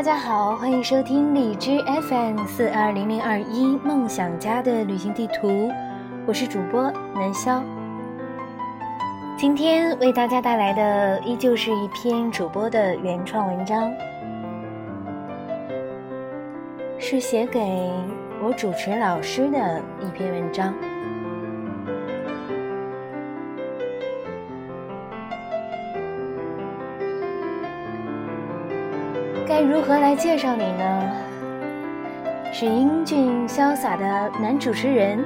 大家好，欢迎收听荔枝 FM 四二零零二一梦想家的旅行地图，我是主播南潇。今天为大家带来的依旧是一篇主播的原创文章，是写给我主持老师的一篇文章。如何来介绍你呢？是英俊潇洒的男主持人，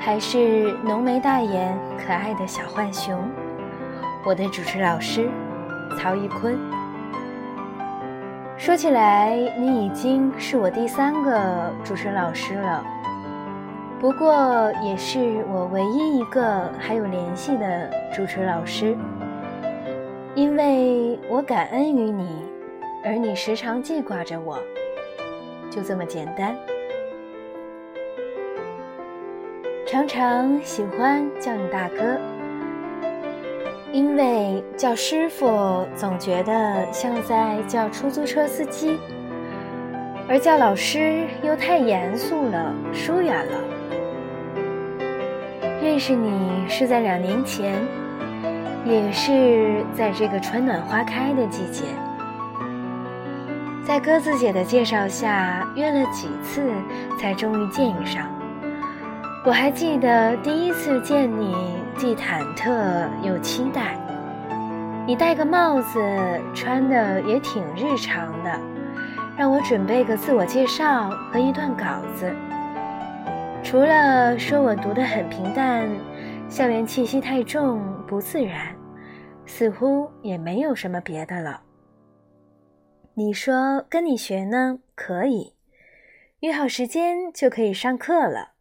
还是浓眉大眼、可爱的小浣熊？我的主持老师曹一坤。说起来，你已经是我第三个主持老师了，不过也是我唯一一个还有联系的主持老师，因为我感恩于你。而你时常记挂着我，就这么简单。常常喜欢叫你大哥，因为叫师傅总觉得像在叫出租车司机，而叫老师又太严肃了，疏远了。认识你是在两年前，也是在这个春暖花开的季节。在鸽子姐的介绍下，约了几次，才终于见上。我还记得第一次见你，既忐忑又期待。你戴个帽子，穿的也挺日常的，让我准备个自我介绍和一段稿子。除了说我读得很平淡，校园气息太重，不自然，似乎也没有什么别的了。你说跟你学呢，可以约好时间就可以上课了。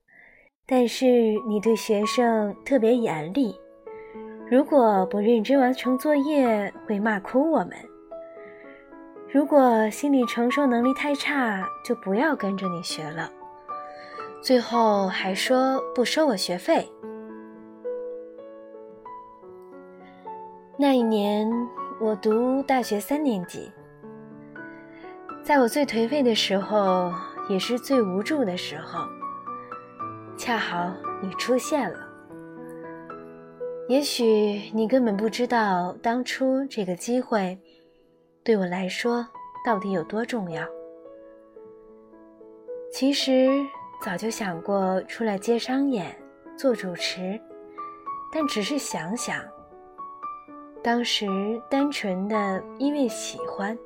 但是你对学生特别严厉，如果不认真完成作业，会骂哭我们。如果心理承受能力太差，就不要跟着你学了。最后还说不收我学费。那一年我读大学三年级。在我最颓废的时候，也是最无助的时候，恰好你出现了。也许你根本不知道当初这个机会对我来说到底有多重要。其实早就想过出来接商演、做主持，但只是想想。当时单纯的因为喜欢。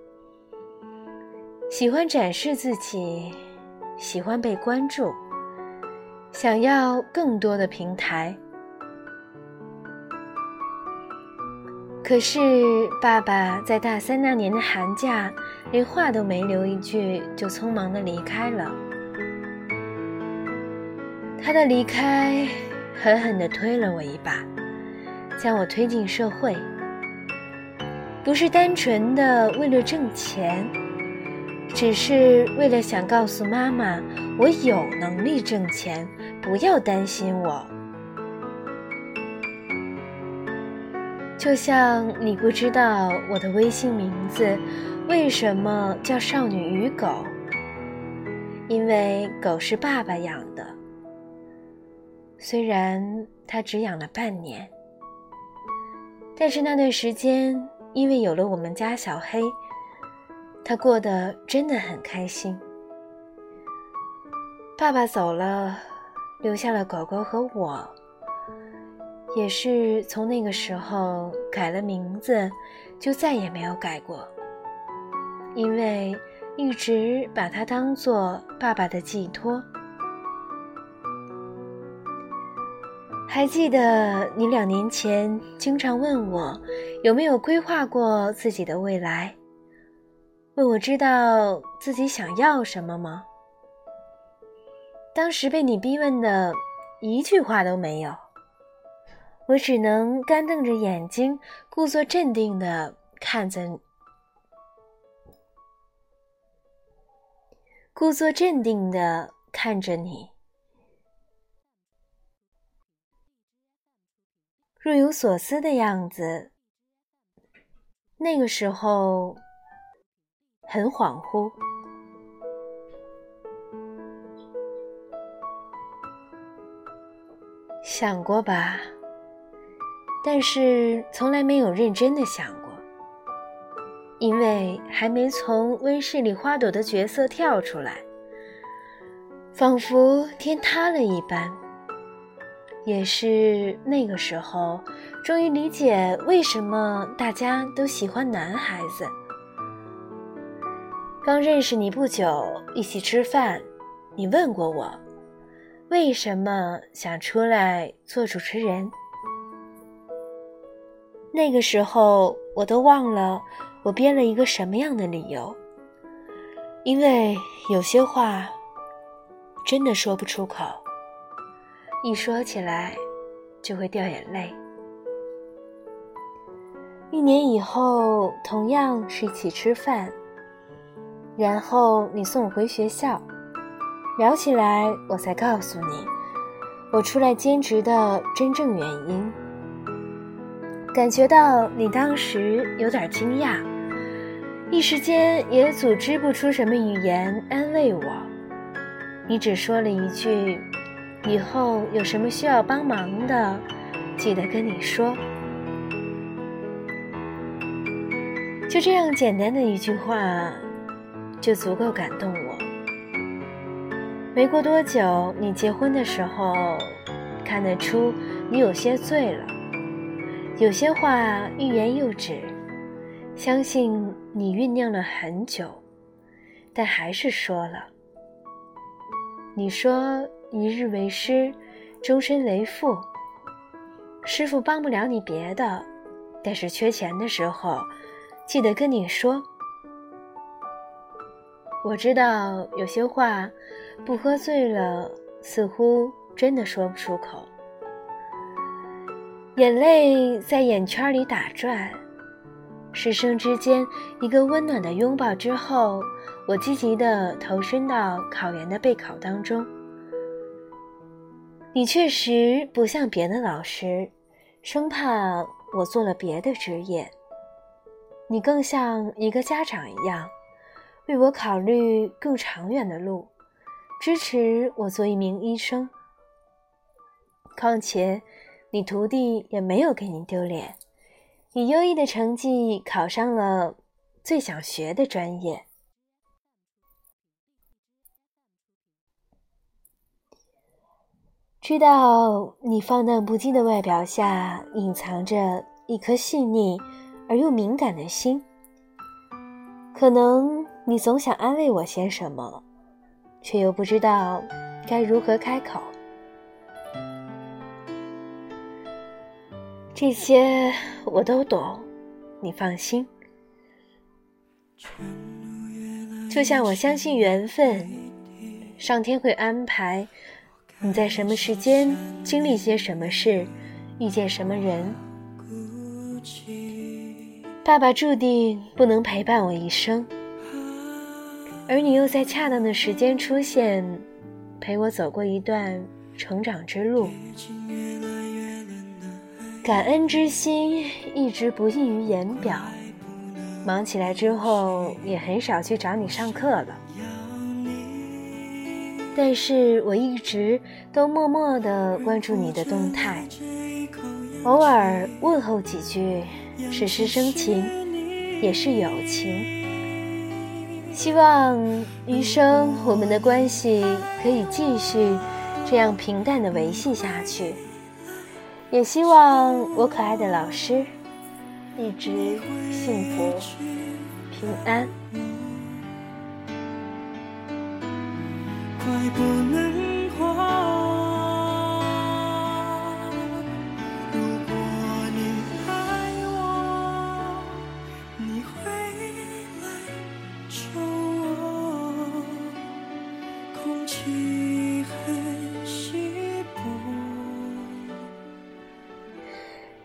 喜欢展示自己，喜欢被关注，想要更多的平台。可是爸爸在大三那年的寒假，连话都没留一句，就匆忙的离开了。他的离开，狠狠的推了我一把，将我推进社会，不是单纯的为了挣钱。只是为了想告诉妈妈，我有能力挣钱，不要担心我。就像你不知道我的微信名字为什么叫少女与狗，因为狗是爸爸养的，虽然他只养了半年，但是那段时间因为有了我们家小黑。他过得真的很开心。爸爸走了，留下了狗狗和我。也是从那个时候改了名字，就再也没有改过。因为一直把它当做爸爸的寄托。还记得你两年前经常问我，有没有规划过自己的未来？问我知道自己想要什么吗？当时被你逼问的，一句话都没有。我只能干瞪着眼睛，故作镇定的看着，故作镇定的看着你，若有所思的样子。那个时候。很恍惚。想过吧，但是从来没有认真的想过，因为还没从温室里花朵的角色跳出来，仿佛天塌了一般。也是那个时候，终于理解为什么大家都喜欢男孩子。刚认识你不久，一起吃饭，你问过我，为什么想出来做主持人。那个时候，我都忘了我编了一个什么样的理由，因为有些话真的说不出口。一说起来，就会掉眼泪。一年以后，同样是一起吃饭，然后你送我回学校，聊起来，我才告诉你，我出来兼职的真正原因。感觉到你当时有点惊讶，一时间也组织不出什么语言安慰我，你只说了一句。以后有什么需要帮忙的，记得跟你说。就这样简单的一句话，就足够感动我。没过多久，你结婚的时候，看得出你有些醉了，有些话欲言又止，相信你酝酿了很久，但还是说了。你说。一日为师，终身为父。师傅帮不了你别的，但是缺钱的时候，记得跟你说。我知道有些话，不喝醉了，似乎真的说不出口。眼泪在眼圈里打转，师生之间一个温暖的拥抱之后，我积极地投身到考研的备考当中。你确实不像别的老师，生怕我做了别的职业。你更像一个家长一样，为我考虑更长远的路，支持我做一名医生。况且，你徒弟也没有给你丢脸，以优异的成绩考上了最想学的专业。知道你放荡不羁的外表下隐藏着一颗细腻而又敏感的心，可能你总想安慰我些什么，却又不知道该如何开口。这些我都懂，你放心。就像我相信缘分，上天会安排。你在什么时间经历些什么事，遇见什么人？爸爸注定不能陪伴我一生，而你又在恰当的时间出现，陪我走过一段成长之路。感恩之心一直不溢于言表，忙起来之后也很少去找你上课了。但是我一直都默默的关注你的动态，偶尔问候几句，是师生情，也是友情。希望余生我们的关系可以继续这样平淡的维系下去，也希望我可爱的老师一直幸福平安。不能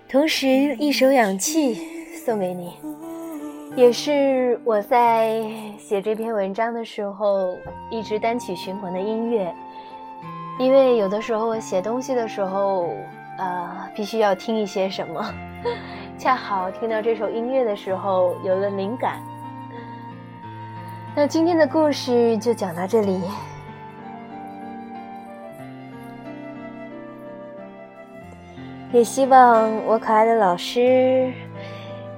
同时，一首氧气送给你。也是我在写这篇文章的时候一直单曲循环的音乐，因为有的时候我写东西的时候，呃，必须要听一些什么，恰好听到这首音乐的时候有了灵感。那今天的故事就讲到这里。也希望我可爱的老师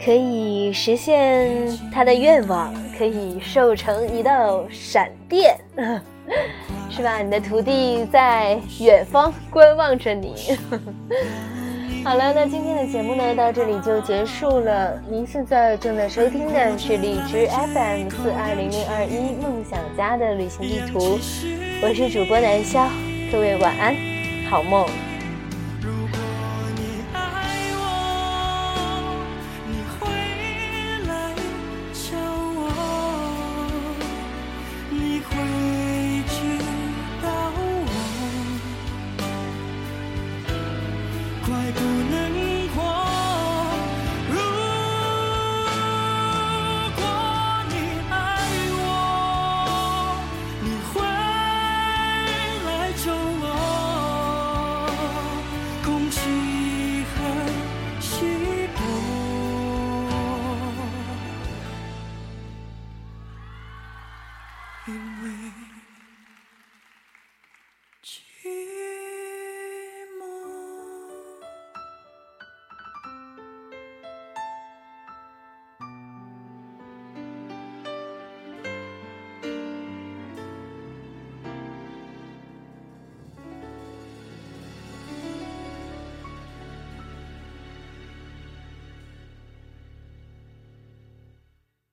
可以实现他的愿望，可以瘦成一道闪电，是吧？你的徒弟在远方观望着你。好了，那今天的节目呢，到这里就结束了。您现在正在收听的是荔枝 FM 四二零零二一梦想家的旅行地图，我是主播南潇，各位晚安，好梦。